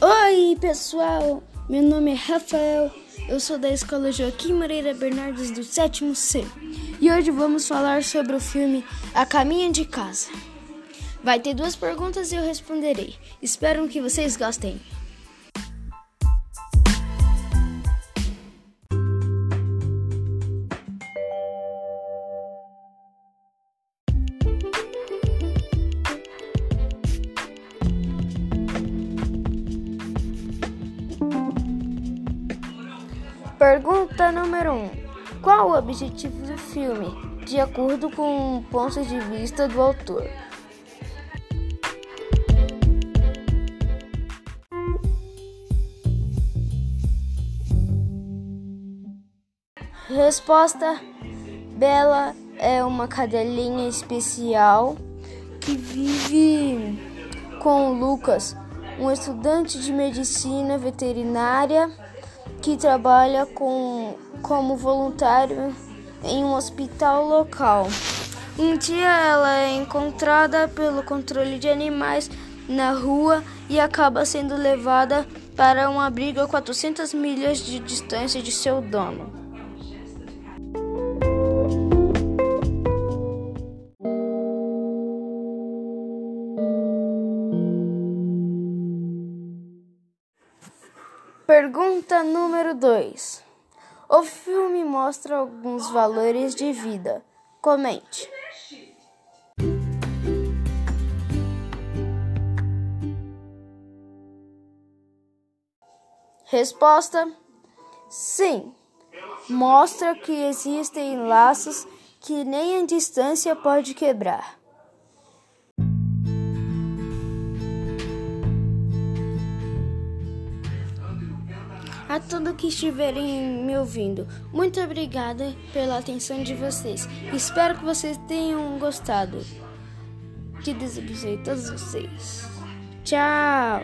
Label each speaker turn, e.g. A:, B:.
A: aí pessoal, meu nome é Rafael, eu sou da escola Joaquim Moreira Bernardes do sétimo C e hoje vamos falar sobre o filme A Caminho de Casa. Vai ter duas perguntas e eu responderei. Espero que vocês gostem. Pergunta número 1. Um. Qual o objetivo do filme, de acordo com o ponto de vista do autor? Resposta: Bela é uma cadelinha especial que vive com Lucas, um estudante de medicina veterinária que trabalha com, como voluntário em um hospital local. Um dia ela é encontrada pelo controle de animais na rua e acaba sendo levada para um abrigo a 400 milhas de distância de seu dono. Pergunta número 2. O filme mostra alguns valores de vida. Comente. Resposta: Sim. Mostra que existem laços que nem a distância pode quebrar. A todos que estiverem me ouvindo. Muito obrigada pela atenção de vocês. Espero que vocês tenham gostado. Que Deus todos vocês. Tchau!